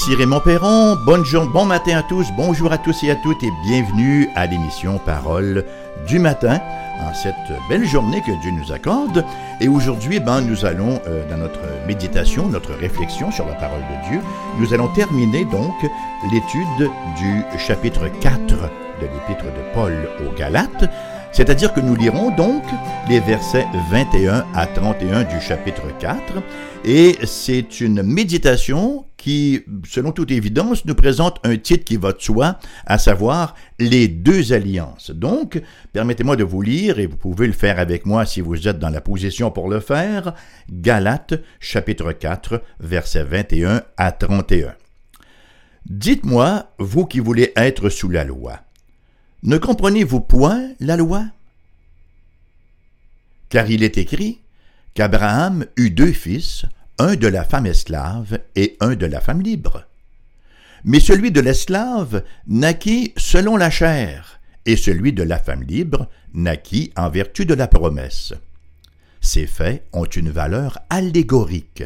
Ici Raymond Perron, bonne journée, bon matin à tous, bonjour à tous et à toutes et bienvenue à l'émission Parole du matin en cette belle journée que Dieu nous accorde. Et aujourd'hui, ben, nous allons, euh, dans notre méditation, notre réflexion sur la parole de Dieu, nous allons terminer donc l'étude du chapitre 4 de l'épître de Paul aux Galates. C'est-à-dire que nous lirons donc les versets 21 à 31 du chapitre 4, et c'est une méditation qui, selon toute évidence, nous présente un titre qui va de soi, à savoir les deux alliances. Donc, permettez-moi de vous lire, et vous pouvez le faire avec moi si vous êtes dans la position pour le faire, Galates chapitre 4, versets 21 à 31. Dites-moi, vous qui voulez être sous la loi, ne comprenez-vous point la loi? Car il est écrit qu'Abraham eut deux fils, un de la femme esclave et un de la femme libre. Mais celui de l'esclave naquit selon la chair, et celui de la femme libre naquit en vertu de la promesse. Ces faits ont une valeur allégorique,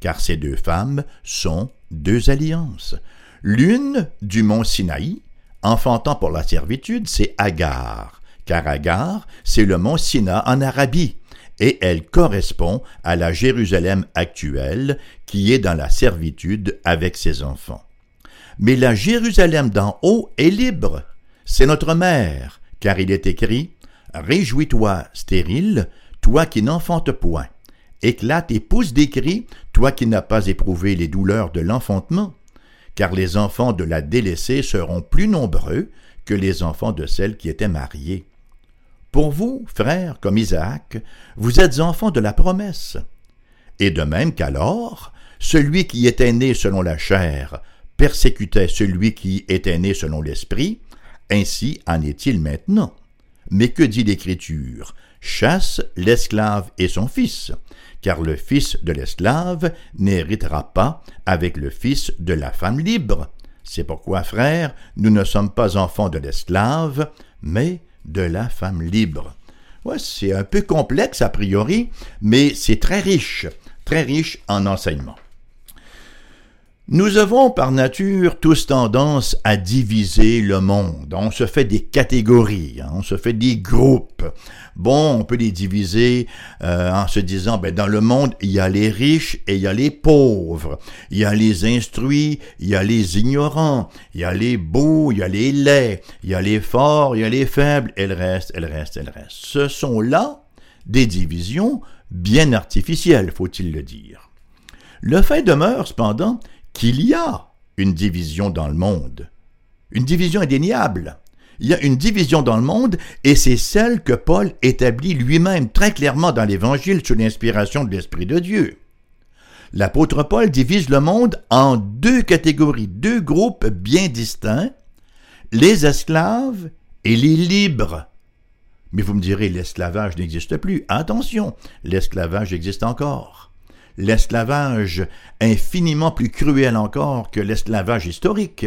car ces deux femmes sont deux alliances. L'une du mont Sinaï, enfantant pour la servitude, c'est Agar, car Agar, c'est le mont Sina en Arabie, et elle correspond à la Jérusalem actuelle qui est dans la servitude avec ses enfants. Mais la Jérusalem d'en haut est libre, c'est notre mère, car il est écrit Réjouis-toi, stérile, toi qui n'enfantes point. Éclate et pousse des cris, toi qui n'as pas éprouvé les douleurs de l'enfantement car les enfants de la délaissée seront plus nombreux que les enfants de celle qui était mariée. Pour vous, frères, comme Isaac, vous êtes enfants de la promesse. Et de même qu'alors, celui qui était né selon la chair persécutait celui qui était né selon l'esprit, ainsi en est-il maintenant. Mais que dit l'Écriture? Chasse l'esclave et son fils, car le fils de l'esclave n'héritera pas avec le fils de la femme libre. C'est pourquoi, frères, nous ne sommes pas enfants de l'esclave, mais de la femme libre. Ouais, c'est un peu complexe a priori, mais c'est très riche, très riche en enseignements. Nous avons par nature tous tendance à diviser le monde. On se fait des catégories, hein. on se fait des groupes. Bon, on peut les diviser euh, en se disant, ben, dans le monde, il y a les riches et il y a les pauvres. Il y a les instruits, il y a les ignorants, il y a les beaux, il y a les laids, il y a les forts, il y a les faibles, et reste, et le reste, et le reste. Ce sont là des divisions bien artificielles, faut-il le dire. Le fait demeure, cependant, qu'il y a une division dans le monde. Une division indéniable. Il y a une division dans le monde et c'est celle que Paul établit lui-même très clairement dans l'Évangile sous l'inspiration de l'Esprit de Dieu. L'apôtre Paul divise le monde en deux catégories, deux groupes bien distincts, les esclaves et les libres. Mais vous me direz, l'esclavage n'existe plus. Attention, l'esclavage existe encore l'esclavage infiniment plus cruel encore que l'esclavage historique.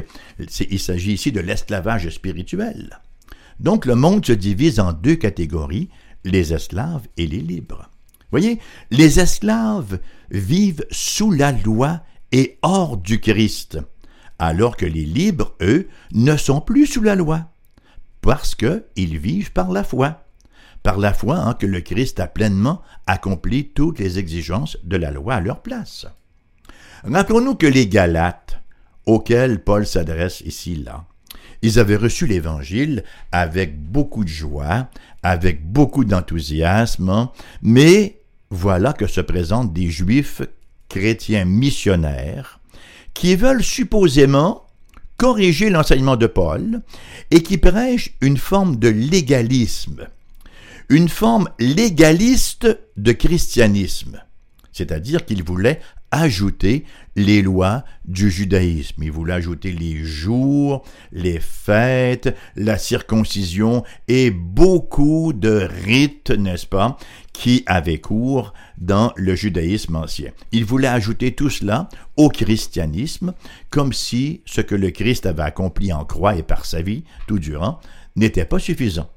Il s'agit ici de l'esclavage spirituel. Donc le monde se divise en deux catégories, les esclaves et les libres. Voyez, les esclaves vivent sous la loi et hors du Christ, alors que les libres, eux, ne sont plus sous la loi, parce qu'ils vivent par la foi par la foi que le Christ a pleinement accompli toutes les exigences de la loi à leur place. Rappelons-nous que les Galates, auxquels Paul s'adresse ici là, ils avaient reçu l'Évangile avec beaucoup de joie, avec beaucoup d'enthousiasme, mais voilà que se présentent des Juifs chrétiens missionnaires qui veulent supposément corriger l'enseignement de Paul et qui prêchent une forme de légalisme une forme légaliste de christianisme, c'est-à-dire qu'il voulait ajouter les lois du judaïsme. Il voulait ajouter les jours, les fêtes, la circoncision et beaucoup de rites, n'est-ce pas, qui avaient cours dans le judaïsme ancien. Il voulait ajouter tout cela au christianisme, comme si ce que le Christ avait accompli en croix et par sa vie, tout durant, n'était pas suffisant.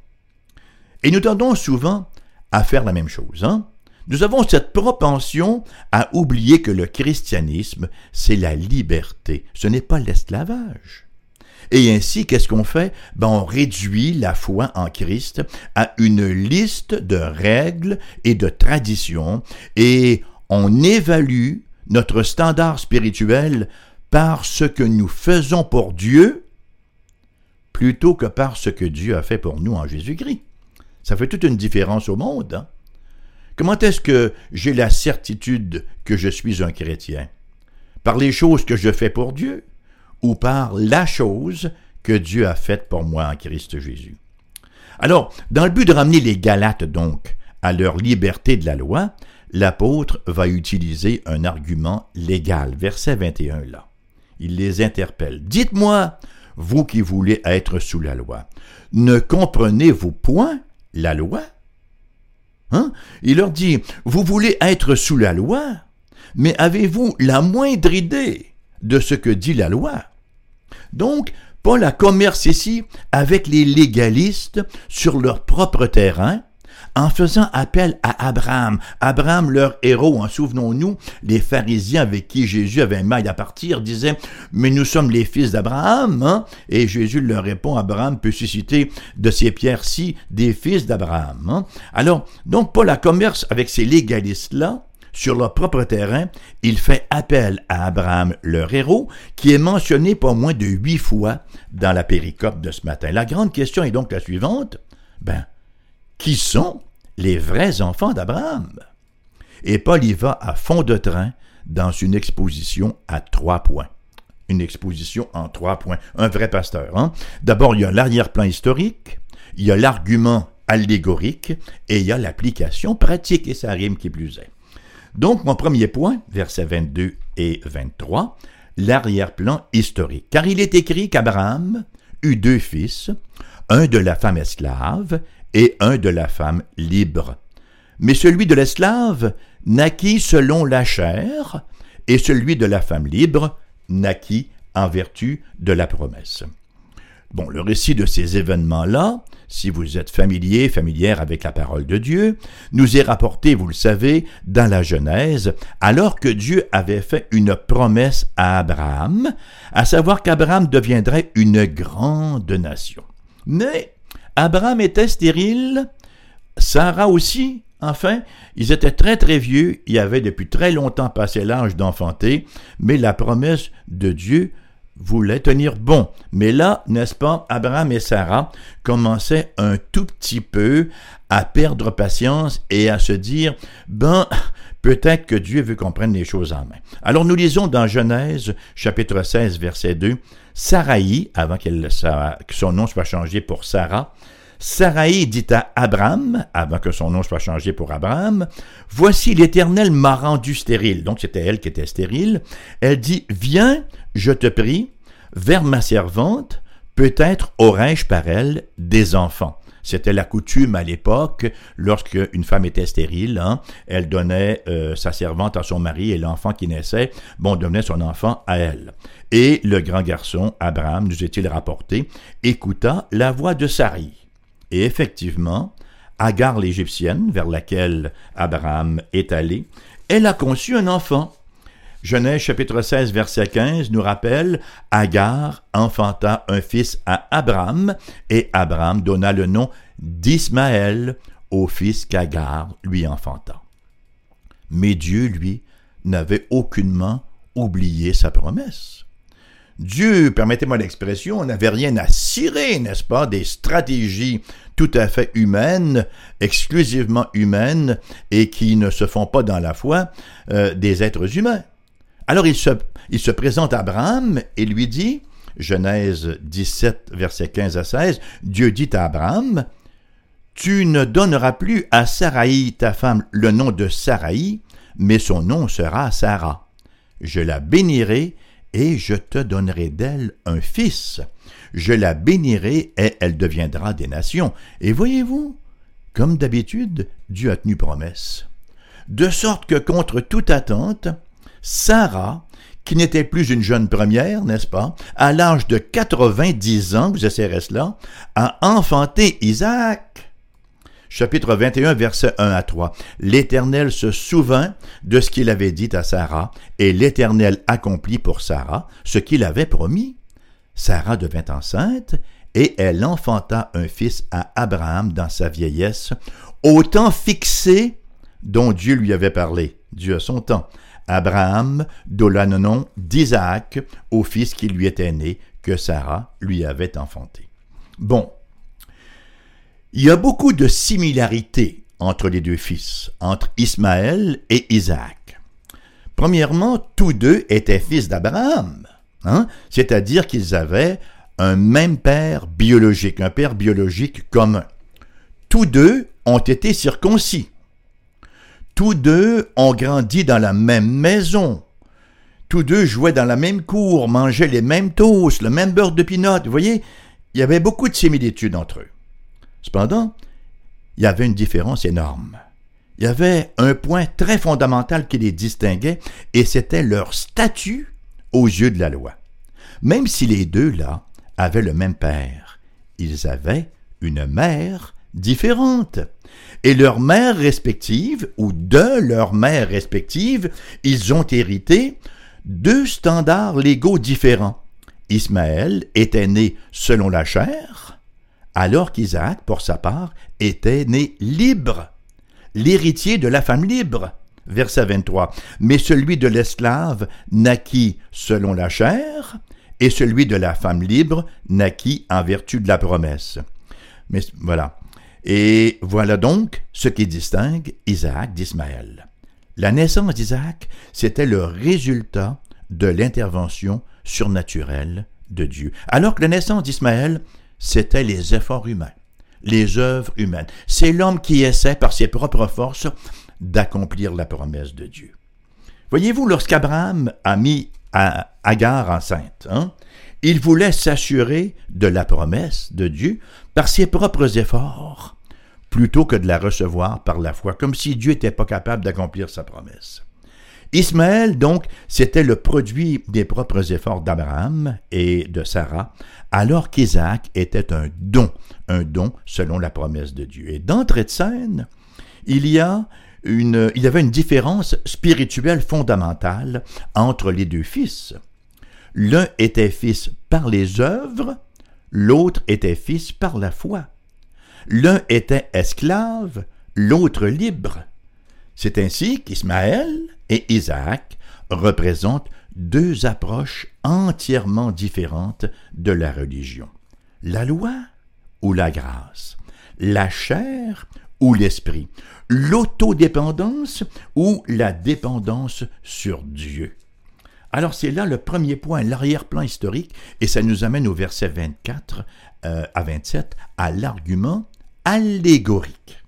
Et nous tendons souvent à faire la même chose. Hein? Nous avons cette propension à oublier que le christianisme, c'est la liberté, ce n'est pas l'esclavage. Et ainsi, qu'est-ce qu'on fait? Ben, On réduit la foi en Christ à une liste de règles et de traditions et on évalue notre standard spirituel par ce que nous faisons pour Dieu plutôt que par ce que Dieu a fait pour nous en Jésus-Christ. Ça fait toute une différence au monde. Hein? Comment est-ce que j'ai la certitude que je suis un chrétien? Par les choses que je fais pour Dieu ou par la chose que Dieu a faite pour moi en Christ Jésus? Alors, dans le but de ramener les Galates donc à leur liberté de la loi, l'apôtre va utiliser un argument légal, verset 21 là. Il les interpelle. Dites-moi, vous qui voulez être sous la loi, ne comprenez-vous point la loi? Hein? Il leur dit, vous voulez être sous la loi, mais avez-vous la moindre idée de ce que dit la loi? Donc, Paul a commerce ici avec les légalistes sur leur propre terrain, en faisant appel à Abraham. Abraham, leur héros, en hein, souvenons-nous, les pharisiens avec qui Jésus avait mal à partir disaient, mais nous sommes les fils d'Abraham, hein? et Jésus leur répond, Abraham peut susciter de ces pierres-ci des fils d'Abraham. Hein? Alors, donc Paul a commerce avec ces légalistes-là, sur leur propre terrain, il fait appel à Abraham, leur héros, qui est mentionné pas moins de huit fois dans la péricope de ce matin. La grande question est donc la suivante. Ben, qui sont les vrais enfants d'Abraham? Et Paul y va à fond de train dans une exposition à trois points. Une exposition en trois points. Un vrai pasteur. Hein? D'abord, il y a l'arrière-plan historique, il y a l'argument allégorique et il y a l'application pratique, et ça rime qui plus est. Donc, mon premier point, versets 22 et 23, l'arrière-plan historique. Car il est écrit qu'Abraham eut deux fils, un de la femme esclave et un de la femme libre. Mais celui de l'esclave naquit selon la chair, et celui de la femme libre naquit en vertu de la promesse. Bon, le récit de ces événements-là, si vous êtes familier, familière avec la parole de Dieu, nous est rapporté, vous le savez, dans la Genèse, alors que Dieu avait fait une promesse à Abraham, à savoir qu'Abraham deviendrait une grande nation. Mais Abraham était stérile, Sarah aussi, Enfin, ils étaient très très vieux, ils avaient depuis très longtemps passé l'âge d'enfanter, mais la promesse de Dieu voulait tenir bon. Mais là, n'est-ce pas, Abraham et Sarah commençaient un tout petit peu à perdre patience et à se dire, ben, peut-être que Dieu veut qu'on prenne les choses en main. Alors nous lisons dans Genèse chapitre 16 verset 2, Saraï, avant qu'elle, que son nom soit changé pour Sarah, Saraï dit à Abraham, avant que son nom soit changé pour Abraham, Voici l'Éternel m'a rendu stérile. Donc c'était elle qui était stérile. Elle dit, Viens, je te prie, vers ma servante, peut-être aurais-je par elle des enfants. C'était la coutume à l'époque, lorsque une femme était stérile, hein, elle donnait euh, sa servante à son mari et l'enfant qui naissait, bon, donnait son enfant à elle. Et le grand garçon, Abraham, nous est-il rapporté, écouta la voix de Sarai. Et effectivement, Agar l'Égyptienne, vers laquelle Abraham est allé, elle a conçu un enfant. Genèse chapitre 16 verset 15 nous rappelle Agar enfanta un fils à Abraham et Abraham donna le nom d'Ismaël au fils qu'Agar lui enfanta. Mais Dieu, lui, n'avait aucunement oublié sa promesse. Dieu, permettez-moi l'expression, n'avait rien à cirer, n'est-ce pas, des stratégies tout à fait humaines, exclusivement humaines, et qui ne se font pas dans la foi euh, des êtres humains. Alors il se, présente à Abraham et lui dit, Genèse 17, verset 15 à 16, Dieu dit à Abraham, Tu ne donneras plus à Saraï, ta femme, le nom de Saraï, mais son nom sera Sarah. Je la bénirai et je te donnerai d'elle un fils. Je la bénirai et elle deviendra des nations. Et voyez-vous, comme d'habitude, Dieu a tenu promesse. De sorte que contre toute attente, Sarah, qui n'était plus une jeune première, n'est-ce pas, à l'âge de 90 ans, vous essayerez cela, a enfanté Isaac. chapitre 21, versets 1 à 3. L'Éternel se souvint de ce qu'il avait dit à Sarah, et l'Éternel accomplit pour Sarah ce qu'il avait promis. Sarah devint enceinte, et elle enfanta un fils à Abraham dans sa vieillesse, au temps fixé dont Dieu lui avait parlé. Dieu a son temps. Abraham donna le d'Isaac au fils qui lui était né, que Sarah lui avait enfanté. Bon, il y a beaucoup de similarités entre les deux fils, entre Ismaël et Isaac. Premièrement, tous deux étaient fils d'Abraham, hein? c'est-à-dire qu'ils avaient un même père biologique, un père biologique commun. Tous deux ont été circoncis. Tous deux ont grandi dans la même maison. Tous deux jouaient dans la même cour, mangeaient les mêmes toasts, le même beurre de pinot. Vous voyez, il y avait beaucoup de similitudes entre eux. Cependant, il y avait une différence énorme. Il y avait un point très fondamental qui les distinguait, et c'était leur statut aux yeux de la loi. Même si les deux, là, avaient le même père, ils avaient une mère différente et leurs mères respectives, ou de leurs mères respectives, ils ont hérité deux standards légaux différents. Ismaël était né selon la chair, alors qu'Isaac, pour sa part, était né libre, l'héritier de la femme libre. Verset 23. Mais celui de l'esclave naquit selon la chair, et celui de la femme libre naquit en vertu de la promesse. Mais voilà. Et voilà donc ce qui distingue Isaac d'Ismaël. La naissance d'Isaac, c'était le résultat de l'intervention surnaturelle de Dieu, alors que la naissance d'Ismaël, c'était les efforts humains, les œuvres humaines. C'est l'homme qui essaie par ses propres forces d'accomplir la promesse de Dieu. Voyez-vous, lorsqu'Abraham a mis Agar enceinte, hein, il voulait s'assurer de la promesse de Dieu par ses propres efforts, plutôt que de la recevoir par la foi, comme si Dieu n'était pas capable d'accomplir sa promesse. Ismaël, donc, c'était le produit des propres efforts d'Abraham et de Sarah, alors qu'Isaac était un don, un don selon la promesse de Dieu. Et d'entrée de scène, il y a une, il y avait une différence spirituelle fondamentale entre les deux fils. L'un était fils par les œuvres, l'autre était fils par la foi. L'un était esclave, l'autre libre. C'est ainsi qu'Ismaël et Isaac représentent deux approches entièrement différentes de la religion. La loi ou la grâce, la chair ou l'esprit, l'autodépendance ou la dépendance sur Dieu. Alors c'est là le premier point, l'arrière-plan historique, et ça nous amène au verset 24 euh, à 27, à l'argument allégorique.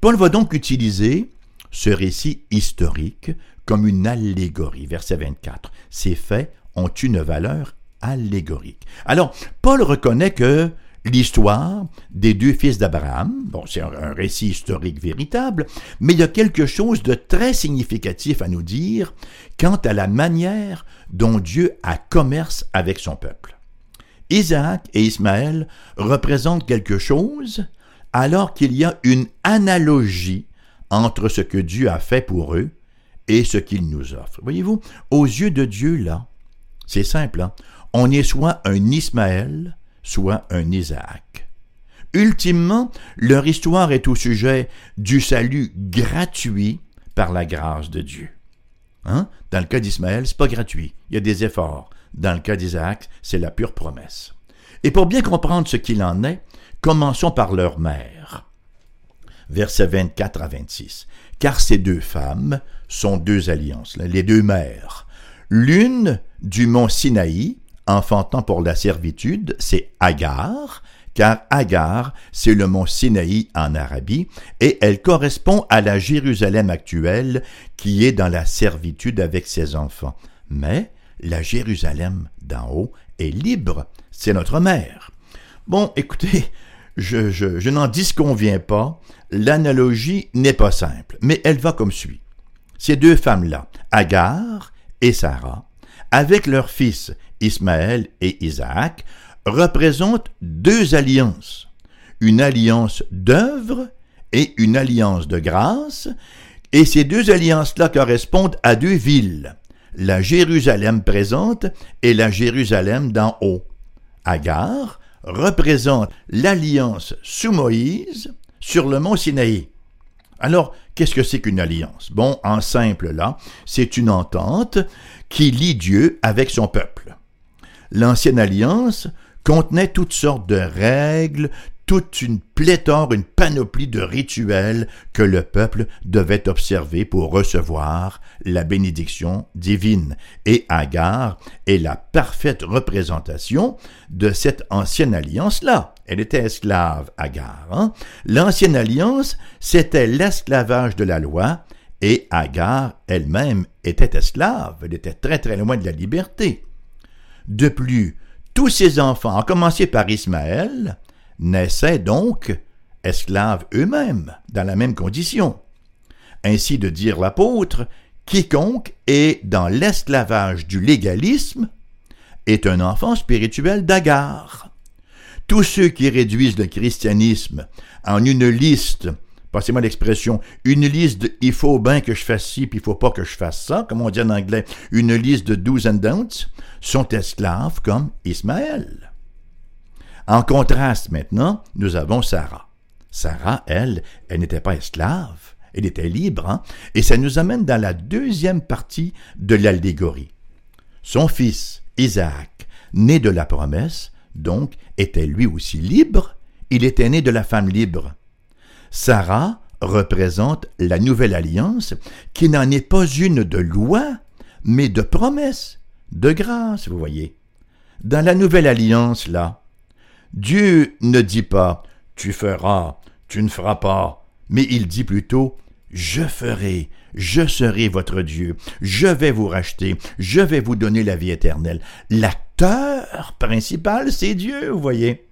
Paul va donc utiliser ce récit historique comme une allégorie. Verset 24. Ces faits ont une valeur allégorique. Alors, Paul reconnaît que l'histoire des deux fils d'Abraham. Bon, c'est un, récit historique véritable, mais il y a quelque chose de très significatif à nous dire quant à la manière dont Dieu a commerce avec son peuple. Isaac et Ismaël représentent quelque chose alors qu'il y a une analogie entre ce que Dieu a fait pour eux et ce qu'il nous offre. Voyez-vous, aux yeux de Dieu, là, c'est simple, hein? on est soit un Ismaël, soit un Isaac. Ultimement, leur histoire est au sujet du salut gratuit par la grâce de Dieu. Hein? Dans le cas d'Ismaël, c'est pas gratuit, il y a des efforts. Dans le cas d'Isaac, c'est la pure promesse. Et pour bien comprendre ce qu'il en est, commençons par leur mère. Versets 24 à 26. Car ces deux femmes sont deux alliances, les deux mères. L'une du mont Sinaï, enfantant pour la servitude, c'est Agar, car Agar, c'est le mont Sinaï en Arabie, et elle correspond à la Jérusalem actuelle qui est dans la servitude avec ses enfants. Mais la Jérusalem d'en haut est libre, c'est notre mère. Bon, écoutez, je, je, je n'en disconviens pas, l'analogie n'est pas simple, mais elle va comme suit. Ces deux femmes-là, Agar et Sarah, avec leurs fils Ismaël et Isaac, représentent deux alliances, une alliance d'œuvre et une alliance de grâce, et ces deux alliances-là correspondent à deux villes, la Jérusalem présente et la Jérusalem d'en haut. Agar représente l'alliance sous Moïse sur le mont Sinaï. Alors, qu'est-ce que c'est qu'une alliance? Bon, en simple là, c'est une entente qui lie Dieu avec son peuple. L'ancienne alliance contenait toutes sortes de règles, toute une pléthore, une panoplie de rituels que le peuple devait observer pour recevoir la bénédiction divine. Et Agar est la parfaite représentation de cette ancienne alliance-là. Elle était esclave, Agar. Hein. L'ancienne alliance, c'était l'esclavage de la loi, et Agar elle-même était esclave, elle était très très loin de la liberté. De plus, tous ses enfants, à commencer par Ismaël, naissaient donc esclaves eux-mêmes, dans la même condition. Ainsi de dire l'apôtre, quiconque est dans l'esclavage du légalisme est un enfant spirituel d'Agar. Tous ceux qui réduisent le christianisme en une liste, passez-moi l'expression, une liste de il faut bien que je fasse ci, puis il faut pas que je fasse ça, comme on dit en anglais, une liste de do's and don'ts, sont esclaves comme Ismaël. En contraste maintenant, nous avons Sarah. Sarah, elle, elle n'était pas esclave, elle était libre, hein? et ça nous amène dans la deuxième partie de l'allégorie. Son fils, Isaac, né de la promesse, donc, était lui aussi libre, il était né de la femme libre. Sarah représente la nouvelle alliance qui n'en est pas une de loi, mais de promesse, de grâce, vous voyez. Dans la nouvelle alliance, là, Dieu ne dit pas tu feras, tu ne feras pas, mais il dit plutôt je ferai, je serai votre Dieu, je vais vous racheter, je vais vous donner la vie éternelle. L'acteur principal, c'est Dieu, vous voyez.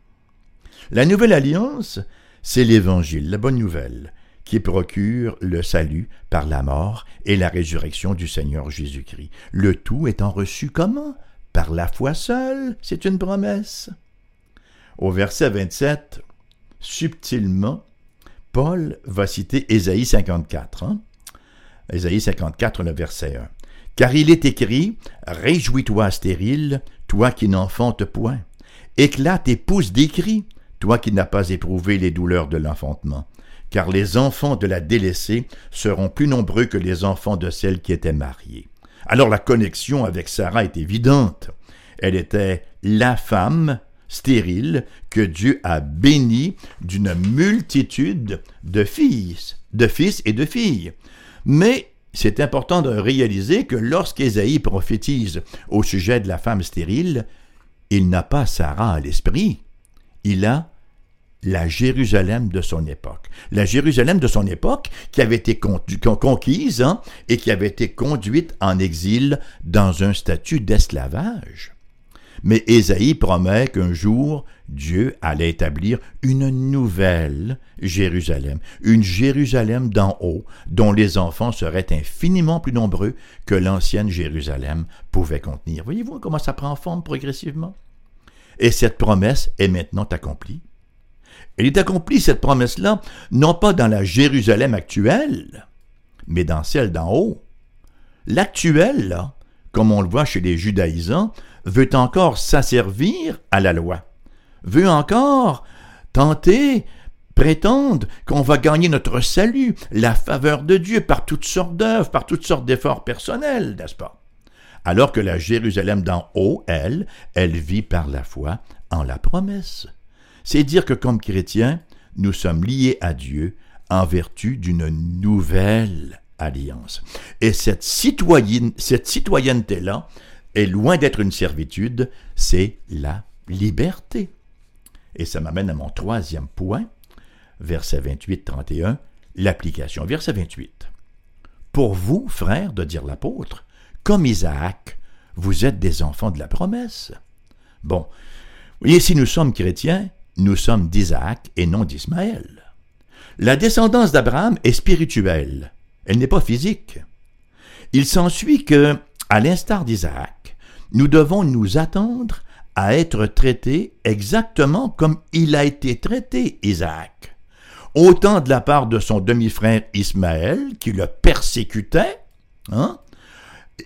La nouvelle alliance, c'est l'Évangile, la bonne nouvelle, qui procure le salut par la mort et la résurrection du Seigneur Jésus-Christ. Le tout étant reçu comment? Par la foi seule, c'est une promesse. Au verset 27, subtilement, Paul va citer Ésaïe 54. Hein? Ésaïe 54, le verset 1. Car il est écrit Réjouis-toi, stérile, toi qui n'enfantes point. Éclate et pousse des cris, toi qui n'as pas éprouvé les douleurs de l'enfantement. Car les enfants de la délaissée seront plus nombreux que les enfants de celle qui était mariée. Alors la connexion avec Sarah est évidente. Elle était la femme stérile que Dieu a béni d'une multitude de fils, de fils et de filles. Mais c'est important de réaliser que lorsqu'Ésaïe prophétise au sujet de la femme stérile, il n'a pas Sarah à l'esprit, il a la Jérusalem de son époque. La Jérusalem de son époque qui avait été conquise hein, et qui avait été conduite en exil dans un statut d'esclavage. Mais Ésaïe promet qu'un jour, Dieu allait établir une nouvelle Jérusalem, une Jérusalem d'en haut, dont les enfants seraient infiniment plus nombreux que l'ancienne Jérusalem pouvait contenir. Voyez-vous comment ça prend forme progressivement? Et cette promesse est maintenant accomplie. Elle est accomplie, cette promesse-là, non pas dans la Jérusalem actuelle, mais dans celle d'en haut. L'actuelle, comme on le voit chez les judaïsants, veut encore s'asservir à la loi, veut encore tenter, prétendre qu'on va gagner notre salut, la faveur de Dieu par toutes sortes d'œuvres, par toutes sortes d'efforts personnels, n'est-ce pas? Alors que la Jérusalem d'en haut, elle, elle vit par la foi en la promesse. C'est dire que comme chrétiens, nous sommes liés à Dieu en vertu d'une nouvelle alliance. Et cette, citoyenne, cette citoyenneté-là, est loin d'être une servitude, c'est la liberté. Et ça m'amène à mon troisième point, verset 28-31, l'application. Verset 28. Pour vous, frères, de dire l'apôtre, comme Isaac, vous êtes des enfants de la promesse. Bon, voyez, si nous sommes chrétiens, nous sommes d'Isaac et non d'Ismaël. La descendance d'Abraham est spirituelle, elle n'est pas physique. Il s'ensuit que, à l'instar d'Isaac, nous devons nous attendre à être traités exactement comme il a été traité, Isaac. autant de la part de son demi-frère Ismaël, qui le persécutait, hein,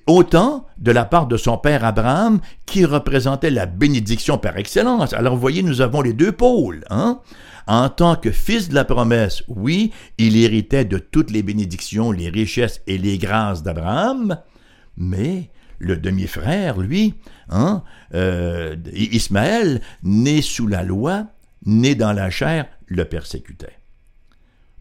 autant de la part de son père Abraham, qui représentait la bénédiction par excellence. Alors vous voyez, nous avons les deux pôles. Hein? En tant que fils de la promesse, oui, il héritait de toutes les bénédictions, les richesses et les grâces d'Abraham, mais le demi-frère, lui, hein, euh, Ismaël, né sous la loi, né dans la chair, le persécutait.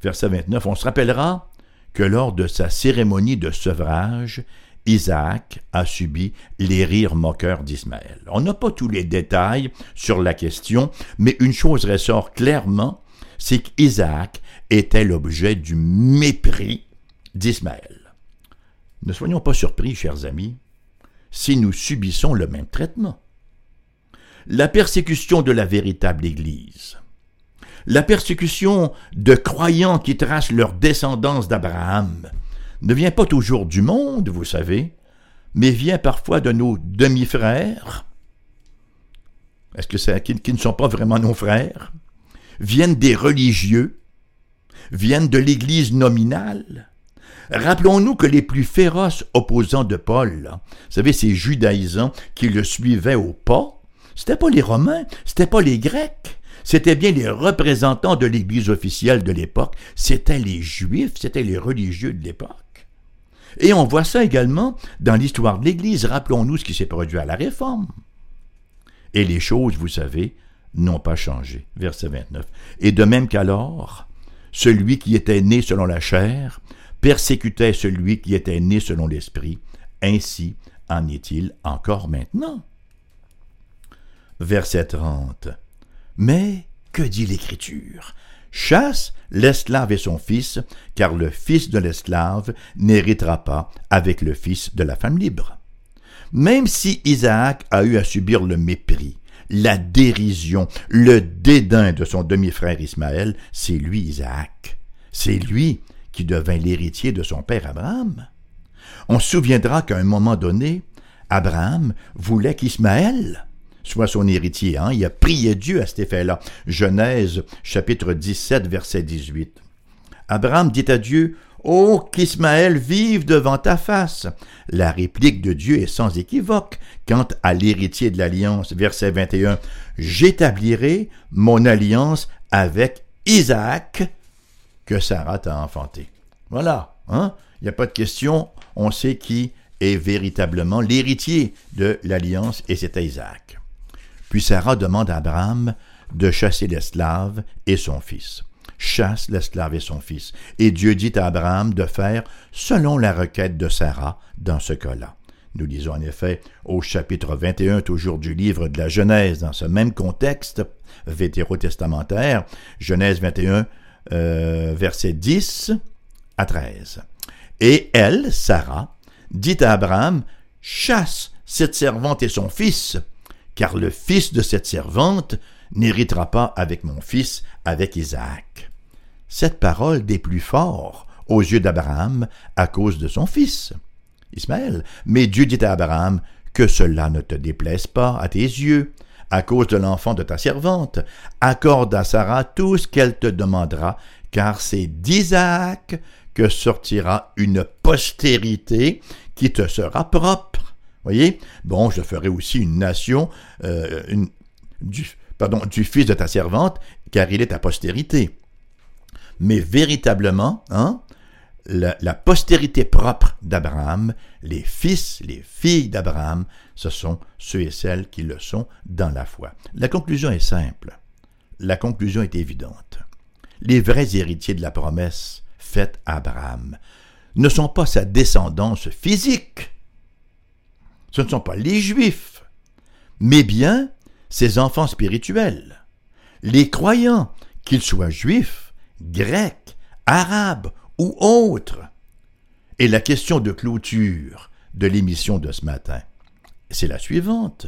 Verset 29, on se rappellera que lors de sa cérémonie de sevrage, Isaac a subi les rires moqueurs d'Ismaël. On n'a pas tous les détails sur la question, mais une chose ressort clairement, c'est qu'Isaac était l'objet du mépris d'Ismaël. Ne soyons pas surpris, chers amis, si nous subissons le même traitement. La persécution de la véritable Église, la persécution de croyants qui tracent leur descendance d'Abraham, ne vient pas toujours du monde, vous savez, mais vient parfois de nos demi-frères. Est-ce que c'est qui, ne sont pas vraiment nos frères? Viennent des religieux, viennent de l'Église nominale. Rappelons-nous que les plus féroces opposants de Paul, vous savez, ces judaïsants qui le suivaient au pas, c'était pas les Romains, c'était pas les Grecs, c'était bien les représentants de l'Église officielle de l'époque, c'était les Juifs, c'était les religieux de l'époque. Et on voit ça également dans l'histoire de l'Église. Rappelons-nous ce qui s'est produit à la Réforme. Et les choses, vous savez, n'ont pas changé. Verset 29. Et de même qu'alors, celui qui était né selon la chair persécutait celui qui était né selon l'esprit. Ainsi en est-il encore maintenant. Verset 30. Mais que dit l'Écriture? Chasse l'esclave et son fils, car le fils de l'esclave n'héritera pas avec le fils de la femme libre. Même si Isaac a eu à subir le mépris, la dérision, le dédain de son demi-frère Ismaël, c'est lui Isaac. C'est lui qui devint l'héritier de son père Abraham. On se souviendra qu'à un moment donné, Abraham voulait qu'Ismaël soit son héritier. Hein? Il a prié Dieu à cet effet-là. Genèse chapitre 17, verset 18. Abraham dit à Dieu, Oh, qu'Ismaël vive devant ta face. La réplique de Dieu est sans équivoque quant à l'héritier de l'alliance. Verset 21. J'établirai mon alliance avec Isaac que Sarah t'a enfanté. Voilà, hein? Il n'y a pas de question. On sait qui est véritablement l'héritier de l'alliance et c'était Isaac. Puis Sarah demande à Abraham de chasser l'esclave et son fils. Chasse l'esclave et son fils. Et Dieu dit à Abraham de faire selon la requête de Sarah dans ce cas-là. Nous lisons en effet au chapitre 21 toujours du livre de la Genèse, dans ce même contexte vétérotestamentaire, Genèse 21, euh, verset 10 à 13. Et elle, Sarah, dit à Abraham, Chasse cette servante et son fils, car le fils de cette servante n'héritera pas avec mon fils, avec Isaac. Cette parole des plus forts aux yeux d'Abraham à cause de son fils, Ismaël. Mais Dieu dit à Abraham, que cela ne te déplaise pas à tes yeux, à cause de l'enfant de ta servante. Accorde à Sarah tout ce qu'elle te demandera, car c'est d'Isaac que sortira une postérité qui te sera propre voyez? Bon, je ferai aussi une nation euh, du, pardon, du fils de ta servante, car il est ta postérité. Mais véritablement, hein, la, la postérité propre d'Abraham, les fils, les filles d'Abraham, ce sont ceux et celles qui le sont dans la foi. La conclusion est simple. La conclusion est évidente. Les vrais héritiers de la promesse faite à Abraham ne sont pas sa descendance physique, ce ne sont pas les Juifs, mais bien ses enfants spirituels, les croyants, qu'ils soient juifs, grecs, arabes ou autres. Et la question de clôture de l'émission de ce matin, c'est la suivante.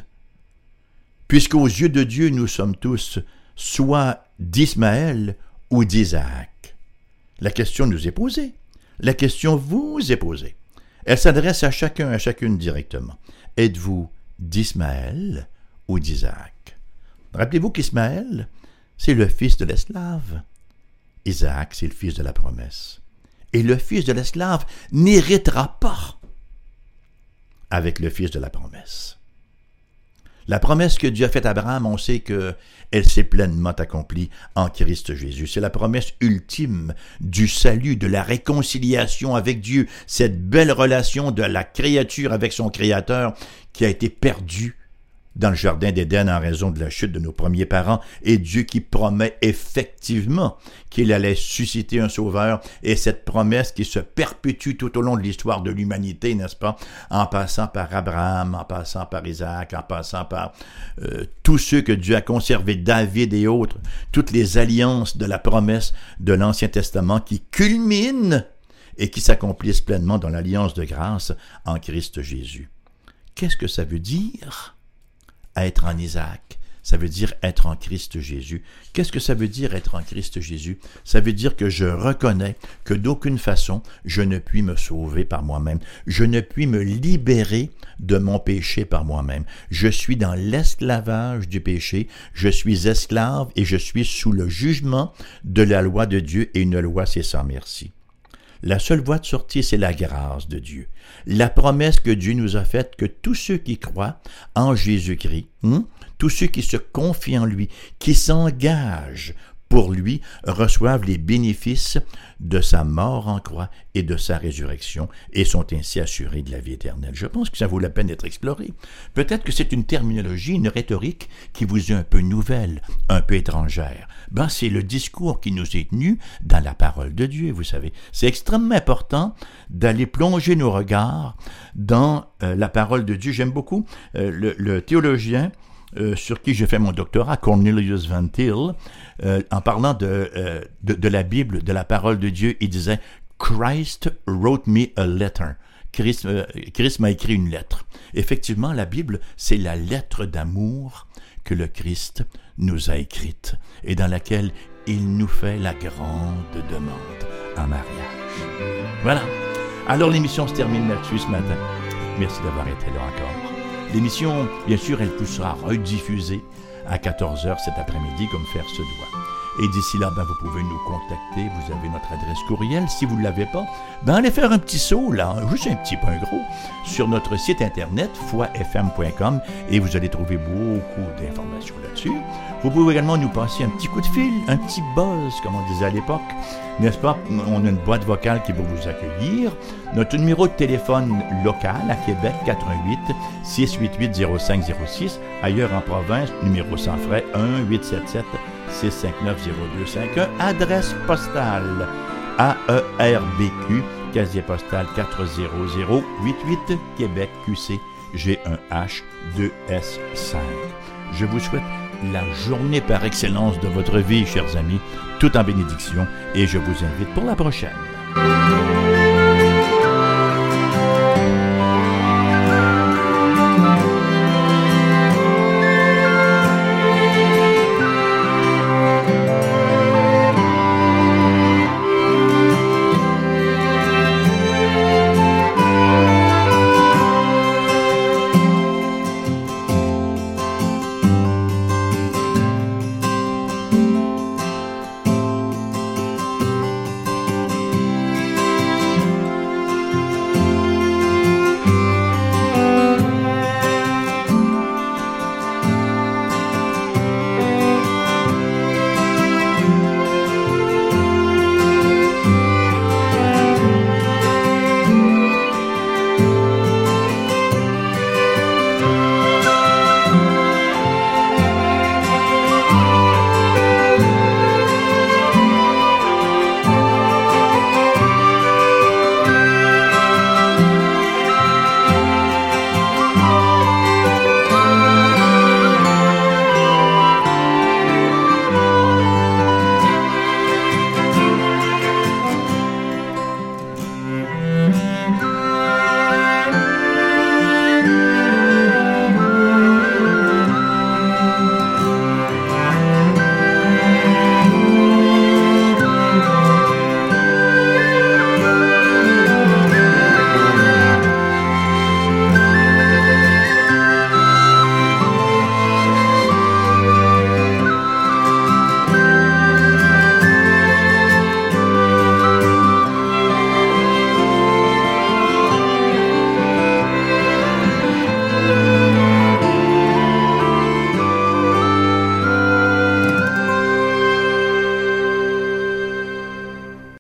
Puisqu'aux yeux de Dieu, nous sommes tous soit d'Ismaël ou d'Isaac. La question nous est posée. La question vous est posée. Elle s'adresse à chacun, à chacune directement. Êtes-vous d'Ismaël ou d'Isaac? Rappelez-vous qu'Ismaël, c'est le fils de l'esclave. Isaac, c'est le fils de la promesse. Et le fils de l'esclave n'héritera pas avec le fils de la promesse. La promesse que Dieu a faite à Abraham, on sait que elle s'est pleinement accomplie en Christ Jésus. C'est la promesse ultime du salut, de la réconciliation avec Dieu, cette belle relation de la créature avec son Créateur qui a été perdue dans le jardin d'Éden en raison de la chute de nos premiers parents, et Dieu qui promet effectivement qu'il allait susciter un sauveur, et cette promesse qui se perpétue tout au long de l'histoire de l'humanité, n'est-ce pas, en passant par Abraham, en passant par Isaac, en passant par euh, tous ceux que Dieu a conservés, David et autres, toutes les alliances de la promesse de l'Ancien Testament qui culminent et qui s'accomplissent pleinement dans l'alliance de grâce en Christ Jésus. Qu'est-ce que ça veut dire? Être en Isaac. Ça veut dire être en Christ Jésus. Qu'est-ce que ça veut dire être en Christ Jésus? Ça veut dire que je reconnais que d'aucune façon je ne puis me sauver par moi-même. Je ne puis me libérer de mon péché par moi-même. Je suis dans l'esclavage du péché. Je suis esclave et je suis sous le jugement de la loi de Dieu et une loi c'est sans merci. La seule voie de sortie, c'est la grâce de Dieu. La promesse que Dieu nous a faite que tous ceux qui croient en Jésus-Christ, hein, tous ceux qui se confient en lui, qui s'engagent pour lui reçoivent les bénéfices de sa mort en croix et de sa résurrection et sont ainsi assurés de la vie éternelle. Je pense que ça vaut la peine d'être exploré. Peut-être que c'est une terminologie, une rhétorique qui vous est un peu nouvelle, un peu étrangère. Ben, c'est le discours qui nous est tenu dans la parole de Dieu, vous savez. C'est extrêmement important d'aller plonger nos regards dans euh, la parole de Dieu. J'aime beaucoup euh, le, théologien euh, sur qui j'ai fait mon doctorat, Cornelius Van Til, en parlant de, de, la Bible, de la parole de Dieu, il disait Christ wrote me a letter. Christ, Christ m'a écrit une lettre. Effectivement, la Bible, c'est la lettre d'amour que le Christ nous a écrite et dans laquelle il nous fait la grande demande en mariage. Voilà. Alors l'émission se termine là-dessus ce matin. Merci d'avoir été là encore. L'émission, bien sûr, elle plus sera rediffusée à 14h cet après-midi comme faire se doit. Et d'ici là, ben, vous pouvez nous contacter. Vous avez notre adresse courriel. Si vous ne l'avez pas, ben, allez faire un petit saut, là, juste un petit peu gros, sur notre site internet, foifm.com, et vous allez trouver beaucoup d'informations là-dessus. Vous pouvez également nous passer un petit coup de fil, un petit buzz, comme on disait à l'époque. N'est-ce pas? On a une boîte vocale qui va vous accueillir. Notre numéro de téléphone local à Québec, 88 688 0506. Ailleurs en province, numéro sans frais, 1 877 659-0251. Adresse postale AERBQ, casier postal 40088, Québec QC G1H 2S5. Je vous souhaite la journée par excellence de votre vie, chers amis, tout en bénédiction, et je vous invite pour la prochaine.